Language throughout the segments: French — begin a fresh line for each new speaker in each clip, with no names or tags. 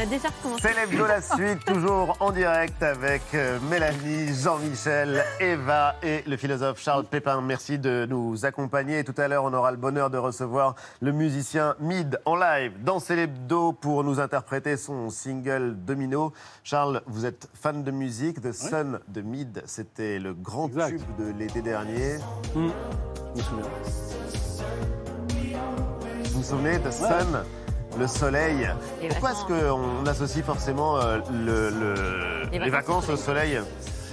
a déjà recommencé.
C'est l'hebdo la suite, toujours en direct avec euh, Mélanie, Jean-Michel, Eva et le philosophe Charles Pépin. Merci de nous accompagner. Tout à l'heure, on aura le bonheur de recevoir le musicien Mid en live dans C'est l'hebdo pour nous interpréter son single Domino. Charles, vous êtes fan de musique. The Sun de Mid, c'était le grand
Exact.
tube de l'été dernier.
Hmm. Je me souviens.
Vous vous souvenez de Sun le soleil.
Les
Pourquoi est-ce qu'on associe forcément euh, le- le-
Les
les, vacances au soleil.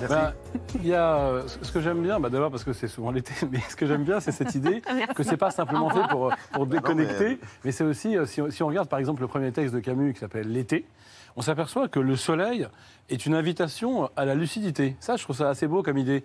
Bah, il y a, euh, ce que j'aime bien, bah, d'abord parce que c'est souvent l'été, mais ce que j'aime bien, c'est cette idée que c'est pas simplement fait pour, pour déconnecter,
mais-
mais, c'est aussi, euh, si, on- si on regarde par exemple le premier texte de Camus qui s'appelle L'été, on s'aperçoit que le soleil est une invitation à la lucidité. Ça, je trouve ça assez beau comme idée.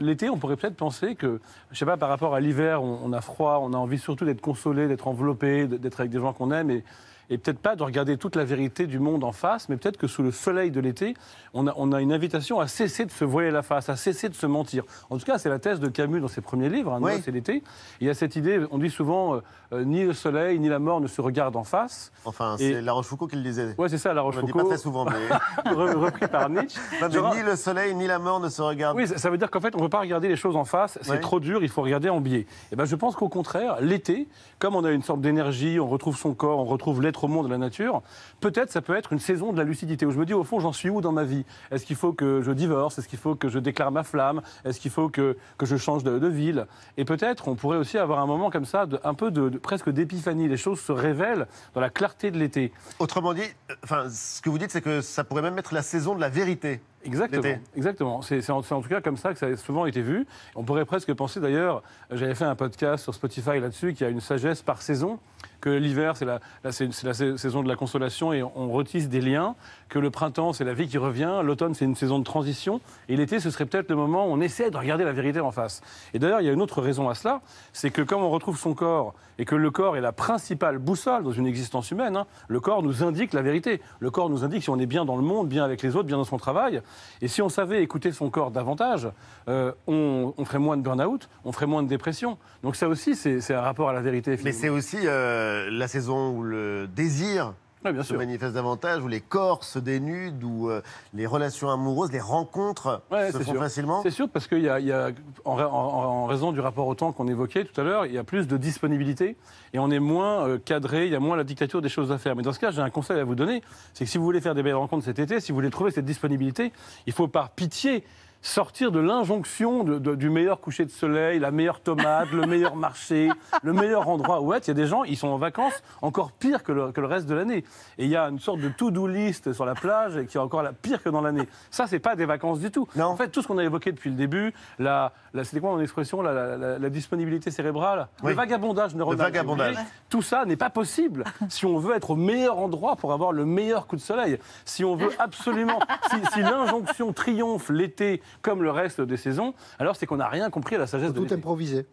L'été, on pourrait peut-être penser que, je sais pas, par rapport à l'hiver, on, a froid, on a envie surtout d'être consolé, d'être enveloppé, d'être avec des gens qu'on aime et peut-être pas de regarder toute la vérité du monde en face, mais peut-être que sous le soleil de l'été, on a, on a une invitation à cesser de se voiler la face, à cesser de se mentir. En tout cas, c'est la thèse de Camus dans ses premiers livres, hein,
Oui.
C'est l'été. Il y a cette idée, on dit souvent, euh, euh, ni le soleil ni la mort ne se regardent en face.
Enfin,
Et-
c'est La Rochefoucauld qui le disait.
Ouais, c'est ça, La
On le dit pas
Rochefoucauld,
très souvent, mais,
re- repris par Nietzsche.
Non, mais ni le soleil ni la mort ne se regardent.
Oui, ça veut dire qu'en fait, on ne peut pas regarder les choses en face, c'est
Ouais.
trop dur, il faut regarder en biais. Et ben, je pense qu'au contraire, l'été, comme on a une sorte d'énergie, on retrouve son corps, on retrouve l'être au monde de la nature, peut-être ça peut être une saison de la lucidité où je me dis, au fond, j'en suis où dans ma vie? Est-ce qu'il faut que je divorce? Est-ce qu'il faut que je déclare ma flamme? Est-ce qu'il faut que, que je change de, de ville? Et peut-être, on pourrait aussi avoir un moment comme ça, de, un peu de, de- presque d'épiphanie. Les choses se révèlent dans la clarté de l'été.
Autrement dit, euh, enfin, ce que vous dites, c'est que ça pourrait même être la saison de la vérité.
Exactement. Exactement. C'est en, c'est en tout cas comme ça que ça a souvent été vu. On pourrait presque penser d'ailleurs, j'avais fait un podcast sur Spotify là-dessus, qu'il y a une sagesse par saison, que l'hiver c'est la, saison de la consolation et on retisse des liens, que le printemps c'est la vie qui revient, l'automne c'est une saison de transition, et l'été ce serait peut-être le moment où on essaie de regarder la vérité en face. Et d'ailleurs il y a une autre raison à cela, c'est que comme on retrouve son corps et que le corps est la principale boussole dans une existence humaine, hein, le corps nous indique la vérité. Le corps nous indique si on est bien dans le monde, bien avec les autres, bien dans son travail. Et si on savait écouter son corps davantage, euh, on, on ferait moins de burn-out, on ferait moins de dépression. Donc ça aussi, c'est un rapport à la vérité.
Mais
finalement.
c'est aussi euh, la saison où le désir
bien
se
sûr.
manifeste davantage, où les corps se dénudent, où euh, les relations amoureuses, les rencontres
Ouais,
se font
sûr.
facilement.
C'est sûr, parce qu'il y a, il y a- en, ra- en- en raison du rapport au temps qu'on évoquait tout à l'heure, il y a plus de disponibilité et on est moins euh, cadré, il y a moins la dictature des choses à faire. Mais dans ce cas, j'ai un conseil à vous donner, c'est que si vous voulez faire des belles rencontres cet été, si vous voulez trouver cette disponibilité, il faut par pitié sortir de l'injonction de- de- du meilleur coucher de soleil, la meilleure tomate, le meilleur marché, le meilleur endroit où être. Il y a des gens, ils sont en vacances encore pire que le, que le reste de l'année. Et il y a une sorte de to-do list sur la plage qui est encore la pire que dans l'année. Ça, c'est pas des vacances du tout.
Non.
En fait, tout ce qu'on a évoqué depuis le début, la, la- c'était quoi mon expression, la, la- la- la disponibilité cérébrale,
Oui.
le vagabondage neuronal.
vagabondage.
vous voulez, Tout ça n'est pas possible si on veut être au meilleur endroit pour avoir le meilleur coup de soleil. Si on veut absolument, si, si l'injonction triomphe l'été comme le reste des saisons, alors c'est qu'on n'a rien compris à la sagesse de
Tout
l'été.
improvisé.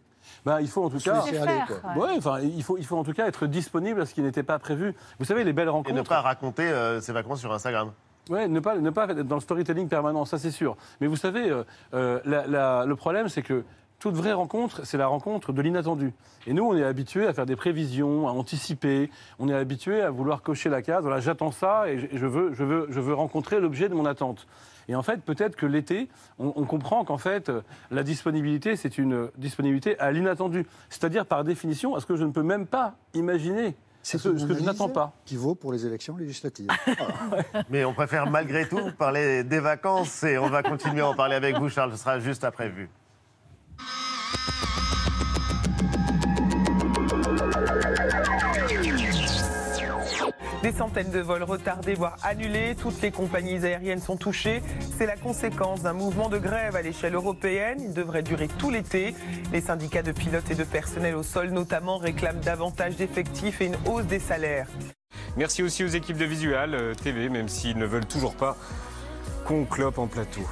Ben, il faut en tout cas.
faire, ouais.
Enfin, il faut, il faut en tout cas être disponible à ce qui n'était pas prévu. Vous savez, les belles
Et
rencontres.
ne pas raconter euh, ses vacances sur Instagram.
Ouais, ne pas, ne pas être dans le storytelling permanent, ça c'est sûr. Mais vous savez, euh, euh, la- la- le problème, c'est que toute vraie rencontre, c'est la rencontre de l'inattendu. Et nous, on est habitués à faire des prévisions, à anticiper. On est habitués à vouloir cocher la case. Voilà, j'attends ça et je veux, je, veux, je veux rencontrer l'objet de mon attente. Et en fait, peut-être que l'été, on, on comprend qu'en fait, euh, la disponibilité, c'est une disponibilité à l'inattendu. C'est-à-dire, par définition, à ce que je ne peux même pas imaginer.
C'est
ce, que je n'attends pas.
Qui vaut pour les élections législatives.
Mais on préfère malgré tout parler des vacances et on va continuer à en parler avec vous, Charles. Ce sera juste après vue.
Des centaines de vols retardés, voire annulés. Toutes les compagnies aériennes sont touchées. C'est la conséquence d'un mouvement de grève à l'échelle européenne. Il devrait durer tout l'été. Les syndicats de pilotes et de personnel au sol, notamment, réclament davantage d'effectifs et une hausse des salaires.
Merci aussi aux équipes de Visual euh, TV, même s'ils ne veulent toujours pas qu'on clope en plateau.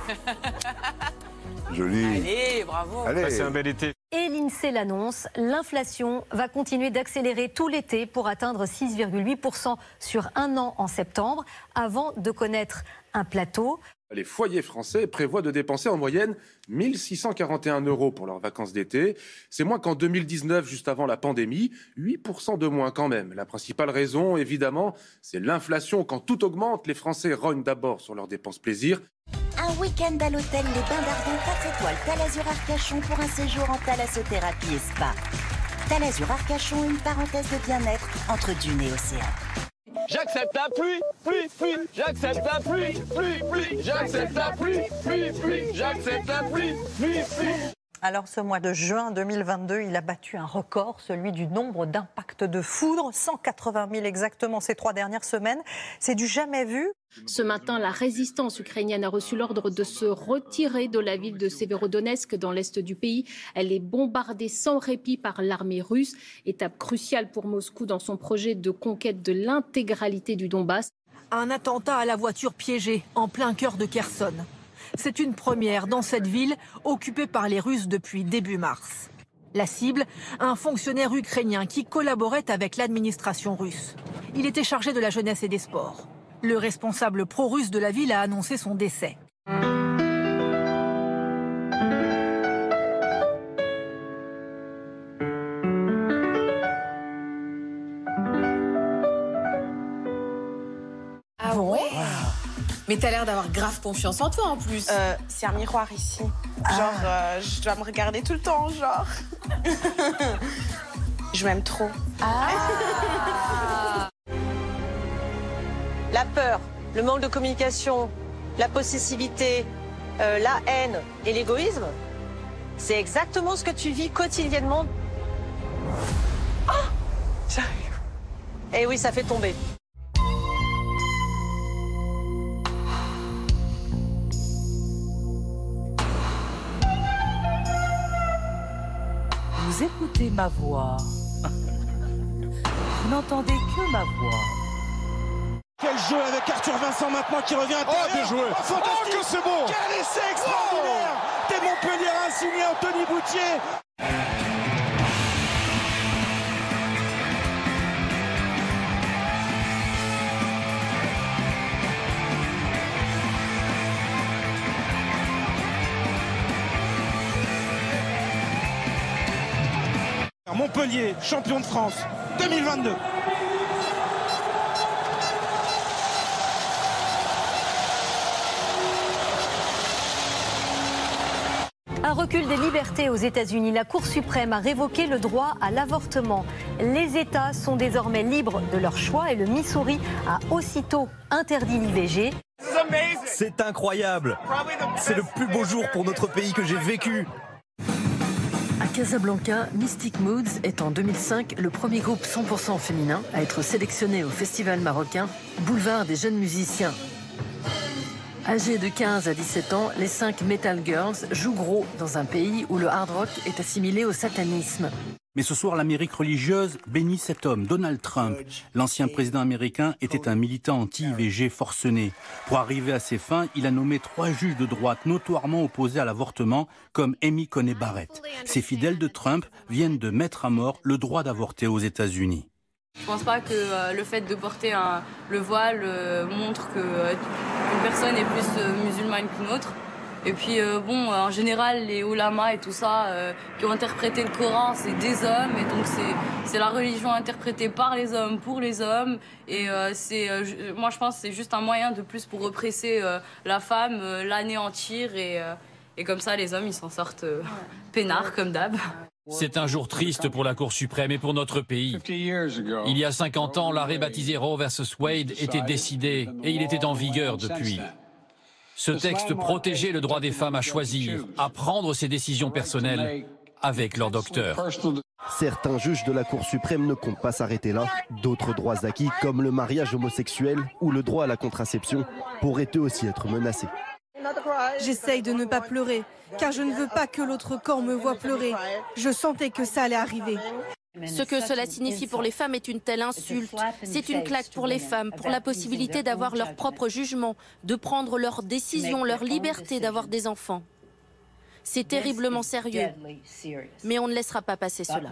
Joli.
Allez, bravo.
Allez.
Passez un bel été.
Et l'INSEE l'annonce, l'inflation va continuer d'accélérer tout l'été pour atteindre 6,8% sur un an en septembre, avant de connaître un plateau.
Les foyers français prévoient de dépenser en moyenne 1641 euros pour leurs vacances d'été. C'est moins qu'en 2019, juste avant la pandémie. 8% de moins quand même. La principale raison, évidemment, c'est l'inflation. Quand tout augmente, les Français rognent d'abord sur leurs dépenses plaisir.
Un week-end à l'hôtel Les Bains d'Ardon 4 étoiles Talazur Arcachon pour un séjour en thalassothérapie et spa. Talazur Arcachon, une parenthèse de bien-être entre dune et océan.
J'accepte la pluie, pluie, pluie, j'accepte la pluie, pluie, pluie, j'accepte la pluie, pluie, pluie, j'accepte la pluie, pluie, pluie.
Alors ce mois de juin 2022, il a battu un record, celui du nombre d'impacts de foudre, 180 000 exactement ces trois dernières semaines. C'est du jamais vu.
Ce matin, la résistance ukrainienne a reçu l'ordre de se retirer de la ville de Severodonetsk dans l'est du pays. Elle est bombardée sans répit par l'armée russe, étape cruciale pour Moscou dans son projet de conquête de l'intégralité du Donbass.
Un attentat à la voiture piégée en plein cœur de Kherson. C'est une première dans cette ville occupée par les Russes depuis début mars. La cible, un fonctionnaire ukrainien qui collaborait avec l'administration russe. Il était chargé de la jeunesse et des sports. Le responsable pro-russe de la ville a annoncé son décès.
Ah Mais t'as l'air d'avoir grave confiance en toi en plus.
Euh, c'est un miroir ici. Genre, euh, je dois me regarder tout le temps, genre. je m'aime trop.
La peur, le manque de communication, la possessivité, euh, la haine et l'égoïsme, c'est exactement ce que tu vis quotidiennement.
J'arrive.
Eh oui, ça fait tomber.
Vous écoutez ma voix. Vous n'entendez que ma voix.
Quel jeu avec Arthur Vincent maintenant qui revient à
Oh, bien joué.
Oh.
Oh, que c'est beau.
Quel essai extraordinaire Des Montpellier signé Anthony Boutier Montpellier, champion de France 2022.
Un recul des libertés aux États-Unis. La Cour suprême a révoqué le droit à l'avortement. Les États sont désormais libres de leur choix et le Missouri a aussitôt interdit l'IVG.
C'est incroyable. C'est le plus beau jour pour notre pays que j'ai vécu.
Casablanca, Mystic Moods est en 2005 le premier groupe 100% féminin à être sélectionné au festival marocain Boulevard des jeunes musiciens. Âgés de 15 à 17 ans, les cinq Metal Girls jouent gros dans un pays où le hard rock est assimilé au satanisme.
Mais ce soir, l'Amérique religieuse bénit cet homme, Donald Trump. L'ancien président américain était un militant anti-IVG forcené. Pour arriver à ses fins, il a nommé trois juges de droite notoirement opposés à l'avortement, comme Amy Coney Barrett. Ces fidèles de Trump viennent de mettre à mort le droit d'avorter aux États-Unis.
Je pense pas que euh, le fait de porter le voile euh, montre euh, une personne est plus musulmane qu'une autre. Et puis euh, bon, en général, les ulamas et tout ça euh, qui ont interprété le Coran, c'est des hommes et donc c'est c'est la religion interprétée par les hommes pour les hommes. Et euh, c'est euh, moi je pense que c'est juste un moyen de plus pour represser euh, la femme, euh, l'anéantir et euh, et comme ça les hommes ils s'en sortent euh, peinards comme d'hab.
C'est un jour triste pour la Cour suprême et pour notre pays. Il y a 50 ans, l'arrêt baptisé Roe vs Wade était décidé et il était en vigueur depuis. Ce texte protégeait le droit des femmes à choisir, à prendre ses décisions personnelles avec leur docteur.
Certains juges de la Cour suprême ne comptent pas s'arrêter là. D'autres droits acquis, comme le mariage homosexuel ou le droit à la contraception, pourraient eux aussi être menacés.
J'essaye de ne pas pleurer, car je ne veux pas que l'autre camp me voie pleurer. Je sentais que ça allait arriver.
Ce que cela signifie pour les femmes est une telle insulte. C'est une claque pour les femmes, pour la possibilité d'avoir leur propre jugement, de prendre leurs décisions, leur liberté d'avoir des enfants. C'est terriblement sérieux, mais on ne laissera pas passer cela.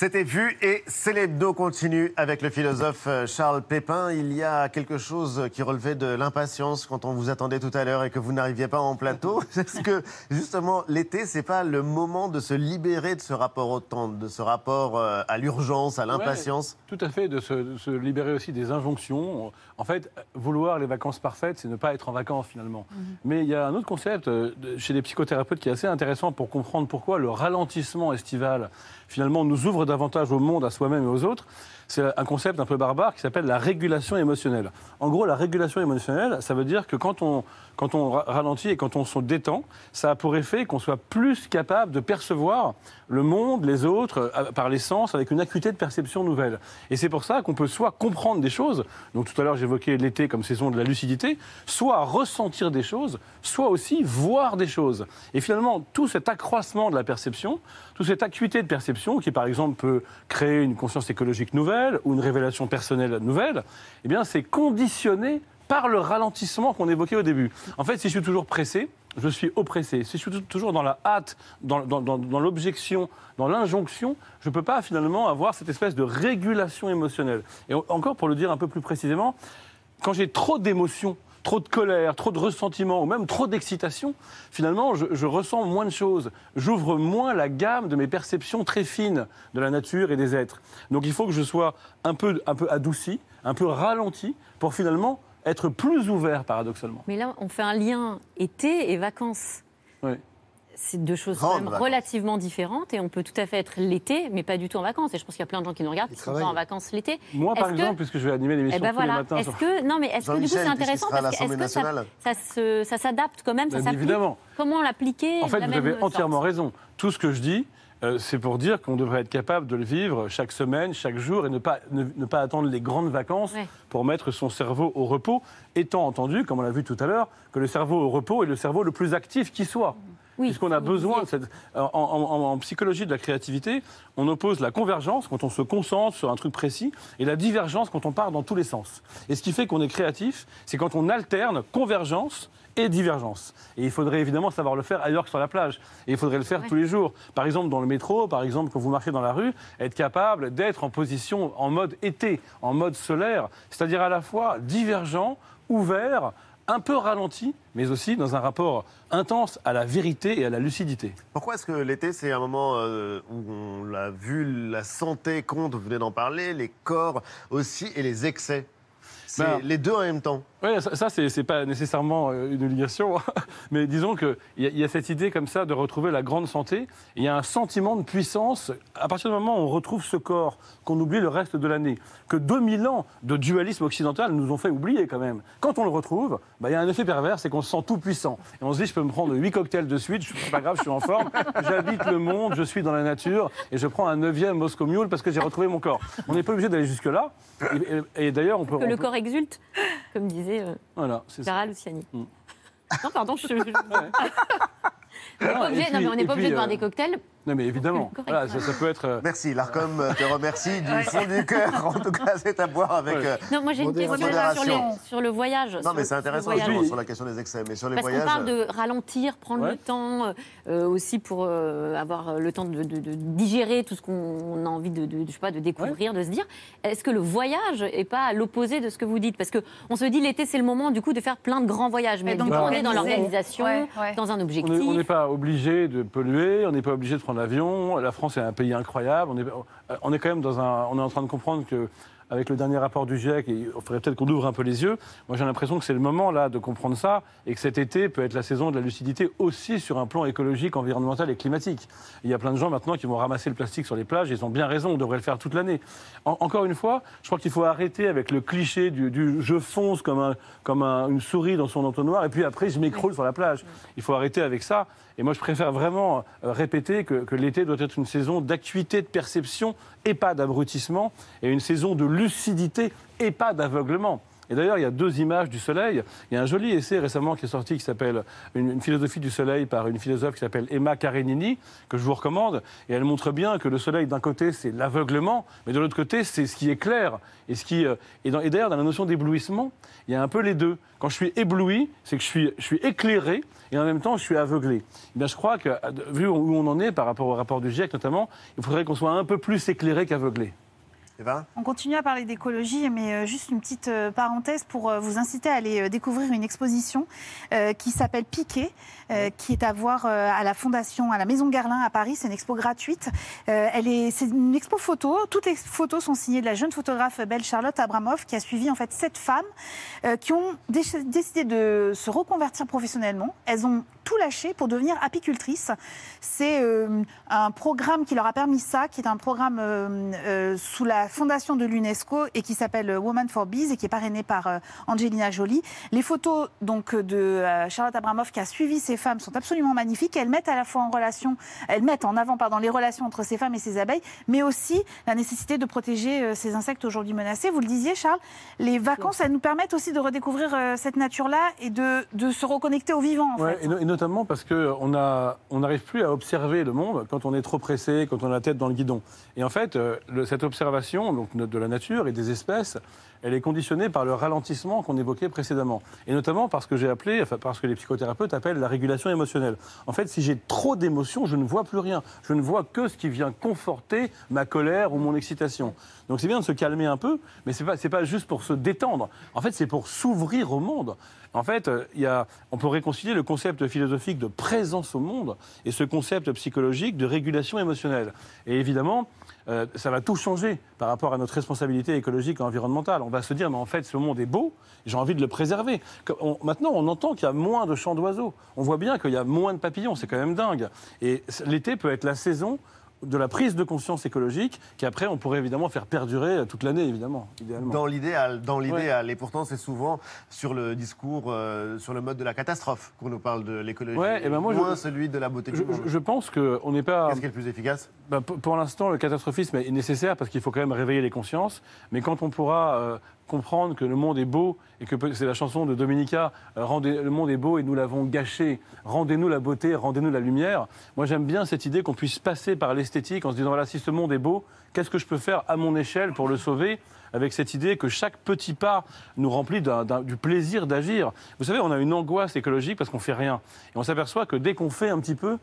C'était vu et c'est l'hebdo continue avec le philosophe euh, Charles Pépin. Il y a quelque chose qui relevait de l'impatience quand on vous attendait tout à l'heure et que vous n'arriviez pas en plateau. Est-ce que justement l'été, c'est pas le moment de se libérer de ce rapport au temps, de ce rapport euh, à l'urgence, à l'impatience
Ouais, Tout à fait, de se, de se libérer aussi des injonctions. En fait, vouloir les vacances parfaites, c'est ne pas être en vacances finalement. Mais il y a un autre concept euh, chez les psychothérapeutes qui est assez intéressant pour comprendre pourquoi le ralentissement estival finalement nous ouvre davantage au monde, à soi-même et aux autres. C'est un concept un peu barbare qui s'appelle la régulation émotionnelle. En gros, la régulation émotionnelle, ça veut dire que quand on, quand on ra- ralentit et quand on se détend, ça a pour effet qu'on soit plus capable de percevoir le monde, les autres, euh, par les sens, avec une acuité de perception nouvelle. Et c'est pour ça qu'on peut soit comprendre des choses, donc tout à l'heure j'évoquais l'été comme saison de la lucidité, soit ressentir des choses, soit aussi voir des choses. Et finalement, tout cet accroissement de la perception, toute cette acuité de perception, qui par exemple peut créer une conscience écologique nouvelle ou une révélation personnelle nouvelle, eh bien c'est conditionné par le ralentissement qu'on évoquait au début. En fait, si je suis toujours pressé, je suis oppressé. Si je suis tou- toujours dans la hâte, dans, l'objection, dans l'injonction, je ne peux pas finalement avoir cette espèce de régulation émotionnelle. Et en- encore pour le dire un peu plus précisément, quand j'ai trop d'émotions, trop de colère, trop de ressentiment ou même trop d'excitation, finalement, je, ressens moins de choses. J'ouvre moins la gamme de mes perceptions très fines de la nature et des êtres. Donc il faut que je sois un peu adouci, un peu ralenti pour finalement être plus ouvert paradoxalement.
Mais là, on fait un lien été et vacances.
Oui.
C'est deux choses
Grandes
quand même
vacances.
relativement différentes et on peut tout à fait être l'été, mais pas du tout en vacances. Et je pense qu'il y a plein de gens qui nous regardent qui sont pas en vacances l'été.
Moi, par
que-
exemple, puisque je vais animer l'émission
Eh ben
tous les
voilà.
matins.
Est-ce
sur-
que non, mais est-ce que du coup c'est intéressant parce que ça, ça se- ça s'adapte quand même, ça
Bien
s'applique
évidemment.
Comment l'appliquer
En
de
fait,
la
vous
même
avez
sorte
entièrement raison. Tout ce que je dis, euh, c'est pour dire qu'on devrait être capable de le vivre chaque semaine, chaque jour, et ne pas, ne, ne pas attendre les grandes vacances
Ouais.
pour mettre son cerveau au repos, étant entendu, comme on l'a vu tout à l'heure, que le cerveau au repos est le cerveau le plus actif qui soit. Puisqu'on a besoin de cette. En- en psychologie de la créativité, on oppose la convergence quand on se concentre sur un truc précis et la divergence quand on part dans tous les sens. Et ce qui fait qu'on est créatif, c'est quand on alterne convergence et divergence. Et il faudrait évidemment savoir le faire ailleurs que sur la plage. Et il faudrait le faire tous les jours. Par exemple, dans le métro, par exemple, quand vous marchez dans la rue, être capable d'être en position en mode été, en mode solaire, c'est-à-dire à la fois divergent, ouvert, un peu ralenti, mais aussi dans un rapport intense à la vérité et à la lucidité.
Pourquoi est-ce que l'été, c'est un moment euh, où on l'a vu, la santé compte, vous venez d'en parler, les corps aussi, et les excès? C'est
Ben,
les deux en même temps.
Oui, ça, ça c'est pas nécessairement euh, une obligation, mais disons qu'il y, a- y a cette idée comme ça de retrouver la grande santé. Il y a un sentiment de puissance à partir du moment où on retrouve ce corps qu'on oublie le reste de l'année. Que 2000 ans de dualisme occidental nous ont fait oublier quand même. Quand on le retrouve, bah, il y a un effet pervers, c'est qu'on se sent tout puissant. Et on se dit, je peux me prendre 8 cocktails de suite, je- c'est pas grave, je suis en forme, j'habite le monde, je suis dans la nature, et je prends un neuvième Moscow Mule parce que j'ai retrouvé mon corps. On n'est pas obligé d'aller jusque-là. Et, et- et d'ailleurs, on peut...
que
on
le
peut-
corps exulte, comme disait euh,
Voilà, c'est ça.
Luciani.
Mm.
Non, pardon, je. je- On n'est pas
Non,
obligé-
et
non, mais on
puis-
n'est pas obligé
puis,
de boire
euh,
des cocktails.
Non, mais évidemment. Voilà, ça, ça peut être. euh,
Merci, l'ARCOM te remercie du
Ouais.
fond du cœur. En tout cas, c'est à boire avec.
Ouais.
euh,
Non, moi j'ai une question
modération.
sur, les- sur le voyage.
Non,
sur
mais c'est intéressant sur la question des excès. Mais sur les
Parce qu'on
voyages.
parle de ralentir, prendre
Ouais.
le temps, euh, euh, aussi pour euh, avoir le temps de, de- de digérer tout ce qu'on a envie de, de- je sais pas, de découvrir, de se dire. Est-ce que le voyage est pas à l'opposé de ce que vous dites? Parce que on se dit l'été c'est le moment du coup de faire plein de grands voyages, mais
Et
du
donc
coup on est dans l'organisation,
Ouais, ouais.
dans un
On
objectif.
on n'est pas obligé de polluer, on n'est pas obligé de prendre l'avion. La France est un pays incroyable. On est, euh, on est quand même dans un. On est en train de comprendre que. Avec le dernier rapport du GIEC, il faudrait peut-être qu'on ouvre un peu les yeux. Moi, j'ai l'impression que c'est le moment là de comprendre ça et que cet été peut être la saison de la lucidité aussi sur un plan écologique, environnemental et climatique. Il y a plein de gens maintenant qui vont ramasser le plastique sur les plages. Ils ont bien raison. On devrait le faire toute l'année. En- encore une fois, je crois qu'il faut arrêter avec le cliché du, je fonce comme, un, comme un- une souris dans son entonnoir et puis après je m'écroule sur la plage. Il faut arrêter avec ça. Et moi, je préfère vraiment euh, répéter que, que l'été doit être une saison d'acuité de perception et pas d'abrutissement, et une saison de lucidité et pas d'aveuglement. Et d'ailleurs, il y a deux images du soleil. Il y a un joli essai récemment qui est sorti qui s'appelle une, philosophie du soleil par une philosophe qui s'appelle Emma Karenini, que je vous recommande. Et elle montre bien que le soleil, d'un côté, c'est l'aveuglement, mais de l'autre côté, c'est ce qui est clair. Et, euh, d'ailleurs, dans la notion d'éblouissement, il y a un peu les deux. Quand je suis ébloui, c'est que je suis, je suis éclairé et en même temps, je suis aveuglé. Eh bien, je crois que, vu où on en est par rapport au rapport du GIEC notamment, il faudrait qu'on soit un peu plus éclairé qu'aveuglé.
On continue à parler d'écologie, mais euh, juste une petite euh, parenthèse pour euh, vous inciter à aller découvrir une exposition qui s'appelle Piquet, qui est à voir à la Fondation, à la Maison Garlin à Paris. C'est une expo gratuite. Elle est, c'est une expo photo. Toutes les photos sont signées de la jeune photographe belle Charlotte Abramoff, qui a suivi en fait sept femmes qui ont dé- décidé de se reconvertir professionnellement. Elles ont tout lâché pour devenir apicultrices. C'est un programme qui leur a permis ça, qui est un programme sous la fondation de l'UNESCO et qui s'appelle Women for Bees et qui est parrainé par euh, Angelina Jolie. Les photos donc de euh, Charlotte Abramoff qui a suivi ces femmes sont absolument magnifiques. Elles mettent à la fois en relation, elles mettent en avant pardon les relations entre ces femmes et ces abeilles, mais aussi la nécessité de protéger euh, ces insectes aujourd'hui menacés. Vous le disiez, Charles, les vacances, elles nous permettent aussi de redécouvrir euh, cette nature-là et de, de se reconnecter au vivant. En
Ouais,
fait.
et, no- et notamment parce qu'on on n'arrive plus à observer le monde quand on est trop pressé, quand on a la tête dans le guidon. Et en fait, euh, le- cette observation donc, de la nature et des espèces, elle est conditionnée par le ralentissement qu'on évoquait précédemment. Et notamment parce que j'ai appelé, enfin, parce que les psychothérapeutes appellent la régulation émotionnelle. En fait, si j'ai trop d'émotions, je ne vois plus rien. Je ne vois que ce qui vient conforter ma colère ou mon excitation. Donc c'est bien de se calmer un peu, mais c'est pas, pas juste pour se détendre. En fait, c'est pour s'ouvrir au monde. En fait, y a, on peut réconcilier le concept philosophique de présence au monde et ce concept psychologique de régulation émotionnelle. Et évidemment, euh, ça va tout changer par rapport à notre responsabilité écologique et environnementale. On va se dire, mais en fait, ce monde est beau, j'ai envie de le préserver. Maintenant, on entend qu'il y a moins de chants d'oiseaux. On voit bien qu'il y a moins de papillons, c'est quand même dingue. Et l'été peut être la saison de la prise de conscience écologique qu'après on pourrait évidemment faire perdurer euh, toute l'année évidemment idéalement.
Dans l'idéal, dans l'idéal. Et pourtant, c'est souvent sur le discours, euh, sur le mode de la catastrophe qu'on nous parle de l'écologie.
Ouais, et ben moi, je-
moins celui de la beauté
Je,
du monde.
je- je pense qu'on n'est pas.
Qu'est-ce qui est le plus efficace?
Pour pour l'instant, le catastrophisme est nécessaire parce qu'il faut quand même réveiller les consciences. Mais quand on pourra euh, comprendre que le monde est beau et que c'est la chanson de Dominica, euh, rendez, le monde est beau et nous l'avons gâché, rendez-nous la beauté, rendez-nous la lumière. Moi, j'aime bien cette idée qu'on puisse passer par l'esthétique en se disant voilà, si ce monde est beau, qu'est-ce que je peux faire à mon échelle pour le sauver avec cette idée que chaque petit pas nous remplit du plaisir d'agir. Vous savez, on a une angoisse écologique parce qu'on fait rien. Et on s'aperçoit que dès qu'on fait un petit peu,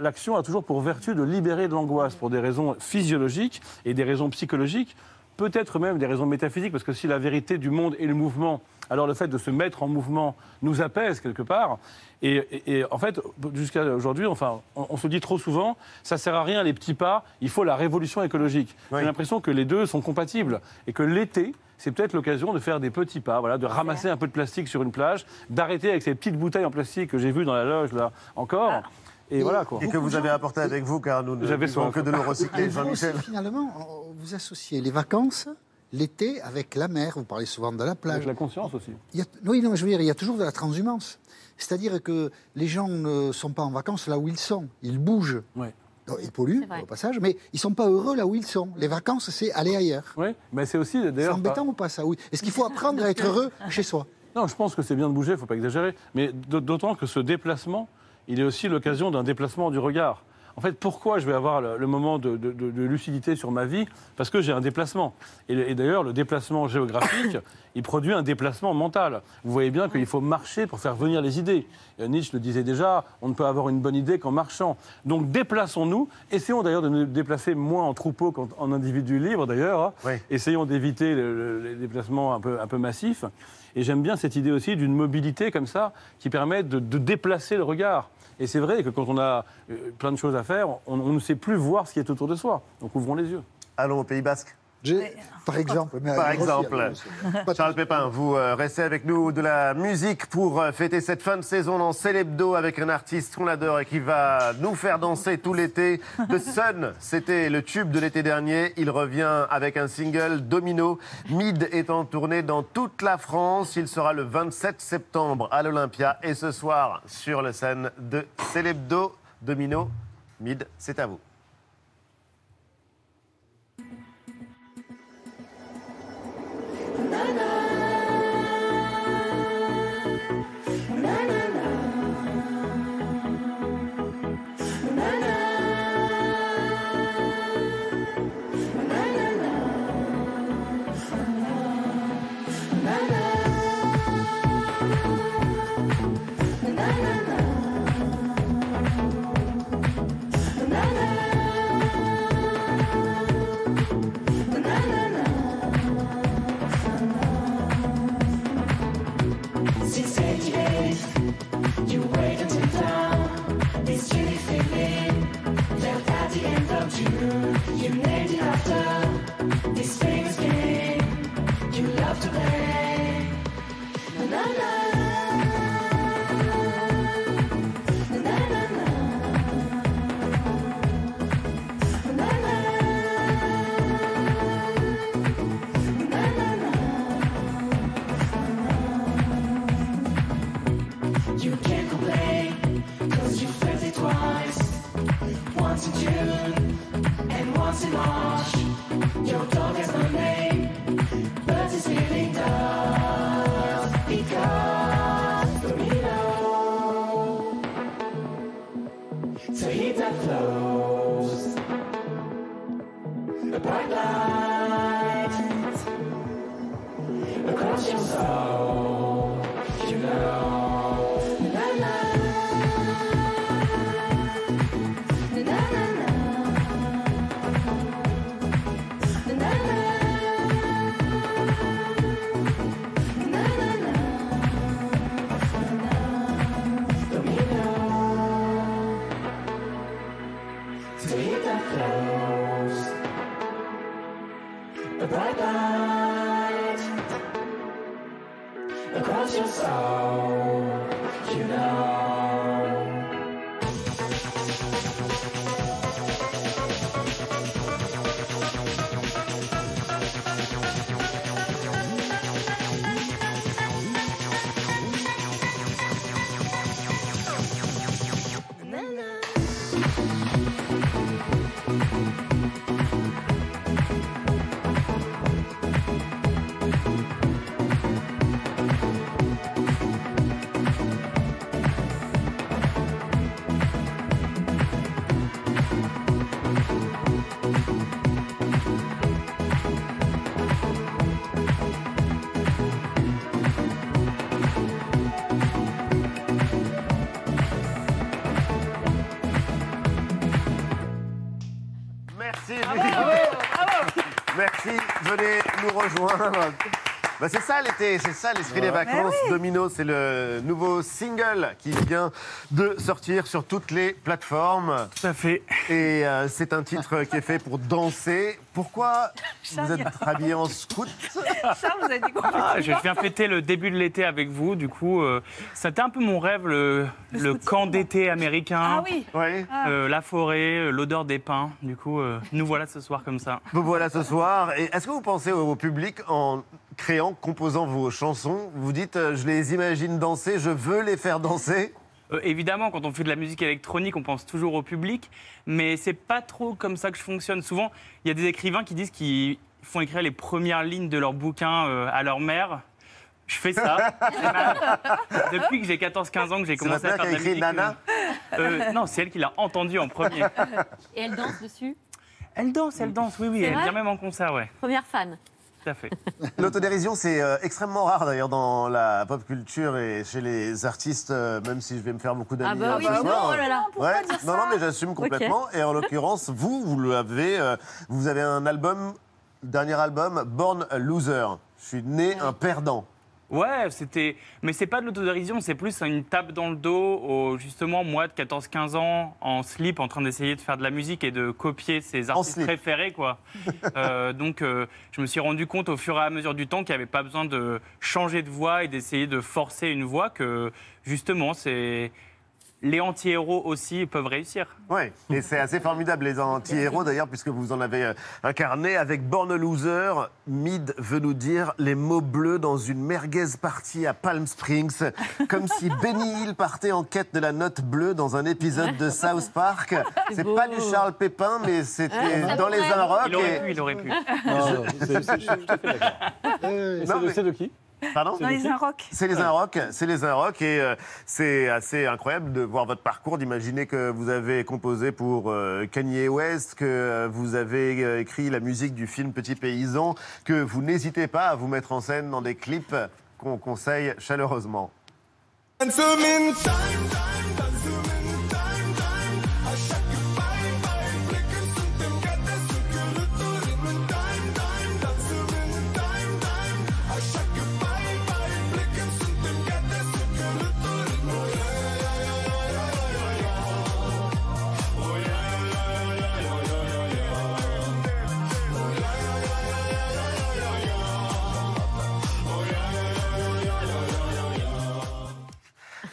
l'action a toujours pour vertu de libérer de l'angoisse pour des raisons physiologiques et des raisons psychologiques, peut-être même des raisons métaphysiques, parce que si la vérité du monde est le mouvement, alors le fait de se mettre en mouvement nous apaise quelque part. Et, et- et en fait, jusqu'à aujourd'hui, enfin, on, on se dit trop souvent, ça sert à rien les petits pas, il faut la révolution écologique. J'ai l'impression que les deux sont compatibles et que l'été, c'est peut-être l'occasion de faire des petits pas, voilà, de ramasser un peu de plastique sur une plage, d'arrêter avec ces petites bouteilles en plastique que j'ai vues dans la loge là encore. Et voilà quoi.
Et que vous avez apporté avec vous, car nous ne
J'avais
vivons
soif.
que de
Et vous aussi,
Jean-Michel.
finalement, vous associez les vacances, l'été, avec la mer. Vous parlez souvent de la plage.
Avec la conscience aussi.
Il y a- oui, non, je veux dire, il y a toujours de la transhumance. C'est-à-dire que les gens ne sont pas en vacances là où ils sont. Ils bougent. Donc, Ils polluent, au passage, mais ils ne sont pas heureux là où ils sont. Les vacances, c'est aller ailleurs.
Oui, mais c'est aussi
C'est
d'ailleurs.
embêtant ou pas ça oui. Est-ce qu'il faut apprendre à être heureux chez soi?
Non, je pense que c'est bien de bouger, il ne faut pas exagérer. Mais d'autant que ce déplacement, il est aussi l'occasion d'un déplacement du regard. En fait, pourquoi je vais avoir le, le moment de, de- de- de lucidité sur ma vie? Parce que j'ai un déplacement. Et, le- et d'ailleurs, le déplacement géographique, il produit un déplacement mental. Vous voyez bien qu'il faut marcher pour faire venir les idées. Et Nietzsche le disait déjà, on ne peut avoir une bonne idée qu'en marchant. Donc déplaçons-nous. Essayons d'ailleurs de nous déplacer moins en troupeau qu'en en individu libre d'ailleurs. Essayons d'éviter le- le- les déplacements un peu, un peu massifs. Et j'aime bien cette idée aussi d'une mobilité comme ça qui permet de, déplacer le regard. Et c'est vrai que quand on a euh, plein de choses à faire, on, on ne sait plus voir ce qui est autour de soi. Donc ouvrons les yeux.
Allons au Pays Basque.
Par exemple. mais
Par exemple. Charles Pépin, vous euh, restez avec nous de la musique pour euh, fêter cette fin de saison dans Célébdo avec un artiste qu'on adore et qui va nous faire danser tout l'été. The Sun, c'était le tube de l'été dernier. Il revient avec un single Domino. Mid est en tournée dans toute la France. Il sera le 27 septembre à l'Olympia et ce soir sur la scène de Célébdo. Domino, Mid, c'est à vous.
You
venez nous rejoindre. Bah, c'est ça l'été, c'est ça l'esprit des vacances.
Oui.
Domino, c'est le nouveau single qui vient de sortir sur toutes les plateformes.
Tout à fait.
Et euh, c'est un titre qui est fait pour danser. Pourquoi vous êtes habillé en scout?
Charles, vous avez dit quoi?
Ah, je viens fêter le début de l'été avec vous. Du coup, euh, c'était un peu mon rêve, le, le camp d'été américain.
Ah oui. Ah.
Euh, la forêt, euh, l'odeur des pins. Du coup, euh, nous voilà ce soir comme ça.
Vous voilà ce soir. Et est-ce que vous pensez au, au public en créant, composant vos chansons Vous dites, euh, je les imagine danser, je veux les faire danser
Euh, évidemment, quand on fait de la musique électronique, on pense toujours au public, mais c'est pas trop comme ça que je fonctionne. Souvent, il y a des écrivains qui disent qu'ils font écrire les premières lignes de leur bouquin euh, à leur mère. Je fais ça. Depuis que j'ai 14-15 ans que j'ai commencé à faire de
qui
la
a écrit
musique. euh, euh, non, c'est elle qui l'a entendu en premier.
Et elle danse dessus?
Elle danse, elle danse, oui, oui, elle vient même en concert, ouais.
Première fan.
Tout à fait.
L'autodérision, c'est euh, extrêmement rare d'ailleurs dans la pop culture et chez les artistes, euh, même si je vais me faire beaucoup d'amis.
Ah bah oui,
ce
mais
soir.
non, oh là là. Pourquoi
Ouais.
dire
Non,
ça
non, mais j'assume complètement. Et en l'occurrence, vous, vous l'avez, euh, vous avez un album, dernier album, Born a Loser. Je suis né un perdant.
Ouais, c'était. Mais c'est pas de l'autodérision, c'est plus une tape dans le dos, au, justement, moi de 14-15 ans, en slip, en train d'essayer de faire de la musique et de copier ses artistes préférés, quoi. Euh, donc, euh, je me suis rendu compte au fur et à mesure du temps qu'il n'y avait pas besoin de changer de voix et d'essayer de forcer une voix, que justement, c'est. Les anti-héros aussi peuvent réussir.
Oui, et c'est assez formidable, les anti-héros d'ailleurs, puisque vous en avez euh, incarné avec Born a Loser. Mid veut nous dire les mots bleus dans une merguez party à Palm Springs, comme si Benny Hill partait en quête de la note bleue dans un épisode de South Park.
C'est
pas du Charles Pépin, mais c'était
Ah,
dans les. Inrocks.
Il aurait
et-
pu, il aurait pu.
Mais-
C'est de qui?
Pardon
Dans les Inrocks.
C'est les Inrocks, c'est les Inrocks et euh, c'est assez incroyable de voir votre parcours, d'imaginer que vous avez composé pour euh, Kanye West, que euh, vous avez euh, écrit la musique du film Petit Paysan, que vous n'hésitez pas à vous mettre en scène dans des clips qu'on conseille chaleureusement.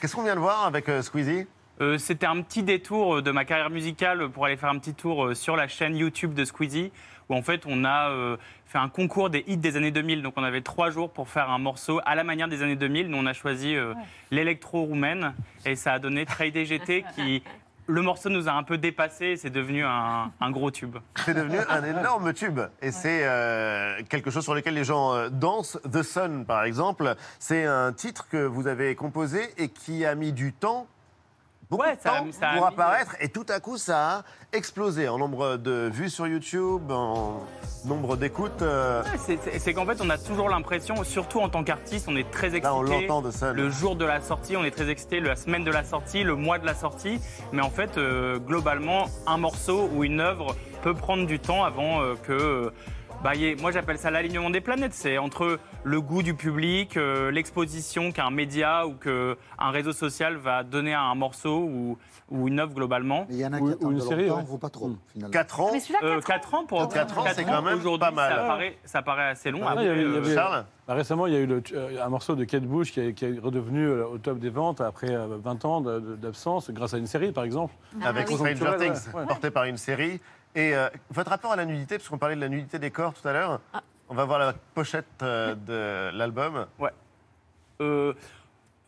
Qu'est-ce qu'on vient de voir avec euh, Squeezie?
Euh, C'était un petit détour euh, de ma carrière musicale pour aller faire un petit tour sur la chaîne YouTube de Squeezie, où en fait on a euh, fait un concours des hits des années 2000. Donc on avait trois jours pour faire un morceau à la manière des années 2000. Nous on a choisi euh, l'électro roumaine et ça a donné Trade DGT qui. Le morceau nous a un peu dépassé c'est devenu un, un gros tube.
C'est devenu un énorme tube. Et c'est euh, quelque chose sur lequel les gens euh, dansent. The Sun, par exemple, c'est un titre que vous avez composé et qui a mis du temps. Beaucoup de
ça
temps pour apparaître et tout à coup ça a explosé en nombre de vues sur YouTube, en nombre d'écoutes. euh,
C'est- qu'en fait, on a toujours l'impression, surtout en tant qu'artiste, on est très excité.
Là, on l'entend de ça.
Le jour de la sortie, on est très excité. La semaine de la sortie, le mois de la sortie. Mais en fait, euh, globalement, un morceau ou une œuvre peut prendre du temps avant euh, que. bah, y ait- moi, j'appelle ça l'alignement des planètes. C'est entre le goût du public, euh, l'exposition qu'un média ou qu'un réseau social va donner à un morceau ou, ou une œuvre globalement.
Il y en a qui attendent de longtemps, vaut pas trop, finalement.
4 ans.
Mais celui-là,
Euh,
quatre
quatre ans pour
Quatre ans,
quatre
c'est quand même
aujourd'hui,
pas mal.
Ça paraît, ça paraît assez long.
Ah,
Après,
il y avait- il y
euh,
avait-
Charles
bah, récemment, il y a eu le- euh, un morceau de Kate Bush qui est, qui est redevenu euh, au top des ventes après euh, 20 ans d'absence, grâce à une série, par exemple.
avec
oui.
Stranger Things,
ouais, ouais.
porté par une série. Et euh, votre rapport à la nudité, parce qu'on parlait de la nudité des corps tout à l'heure, on va voir la pochette euh, de l'album.
Ouais. Euh,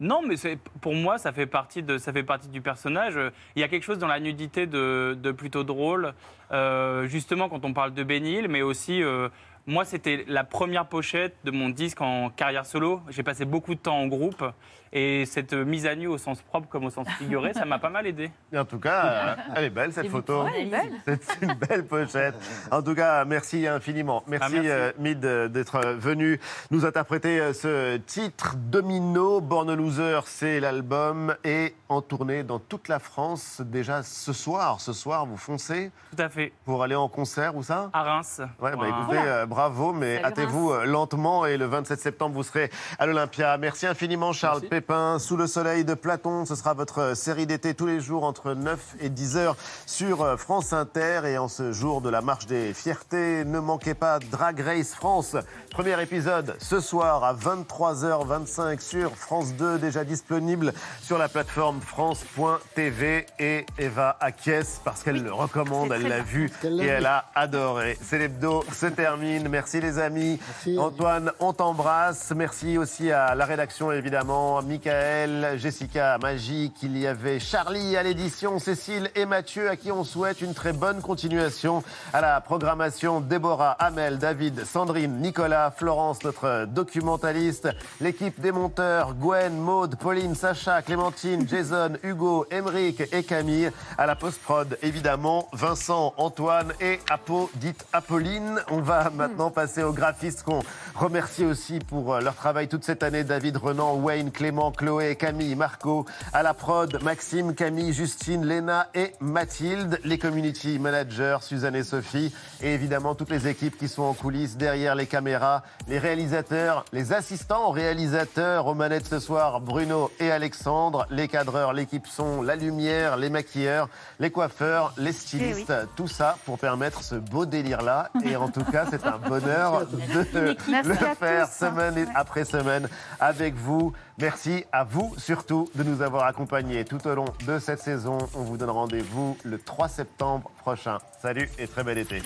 non, mais pour moi, ça fait, partie de, ça fait partie du personnage. Il y a quelque chose dans la nudité de, de plutôt drôle, euh, justement quand on parle de Bénil, mais aussi, moi, c'était la première pochette de mon disque en carrière solo. J'ai passé beaucoup de temps en groupe. Et cette mise à nu au sens propre comme au sens figuré, ça m'a pas mal aidé.
Et en tout cas, euh, elle est belle cette photo.
Ouais, elle est belle.
C'est une belle pochette. En tout cas, merci infiniment. Merci,
Ah, merci.
euh, Mid euh, d'être venu nous interpréter euh, ce titre Domino. Born Loser, c'est l'album et en tournée dans toute la France déjà ce soir. Ce soir, vous foncez
Tout à fait.
pour aller en concert, où ça?
À Reims.
Ouais, bah écoutez, euh, bravo, mais hâtez-vous euh, lentement et le 27 septembre, vous serez à l'Olympia. Merci infiniment, Charles Pépin. Sous le soleil de Platon, ce sera votre série d'été tous les jours entre 9 et 10 heures sur euh, France Inter. Et en ce jour de la marche des fiertés, ne manquez pas Drag Race France. Premier épisode ce soir à 23h25 sur France 2, déjà disponible sur la plateforme France.tv. Et Eva acquiesce parce qu'elle le recommande, elle l'a vu et elle a adoré. C'est l'hebdo se termine. Merci les amis. Antoine, on t'embrasse. Merci aussi à la rédaction évidemment, Michael, Jessica, Magique. Il y avait Charlie à l'édition, Cécile et Mathieu à qui on souhaite une très bonne continuation à la programmation. Déborah, Amel, David, Sandrine, Nicolas, Florence, notre documentaliste, l'équipe des monteurs, Gwen, Maude, Pauline, Sacha, Clémentine, Jason, Hugo, Emeric et Camille. À la post-prod, évidemment, Vincent, Antoine et Apo, dite Apolline. On va maintenant passer aux graphistes qu'on remercie aussi pour leur travail toute cette année. David, Renan, Wayne, Clément, Chloé, Camille, Marco. À la prod, Maxime, Camille, Justine, Léna et Mathilde. Les community managers, Suzanne et Sophie. Et évidemment, toutes les équipes qui sont en coulisses derrière les caméras. Les réalisateurs, les assistants réalisateurs aux manettes ce soir, Bruno et Alexandre. Les cadreurs, l'équipe son, la lumière, les maquilleurs, les coiffeurs, les stylistes. Tout ça pour permettre ce beau délire-là. Et en tout cas, c'est un bonheur de
Merci
le faire
tous.
semaine après semaine avec vous. Merci à vous surtout de nous avoir accompagnés tout au long de cette saison. On vous donne rendez-vous le 3 septembre prochain. Salut et très bel été.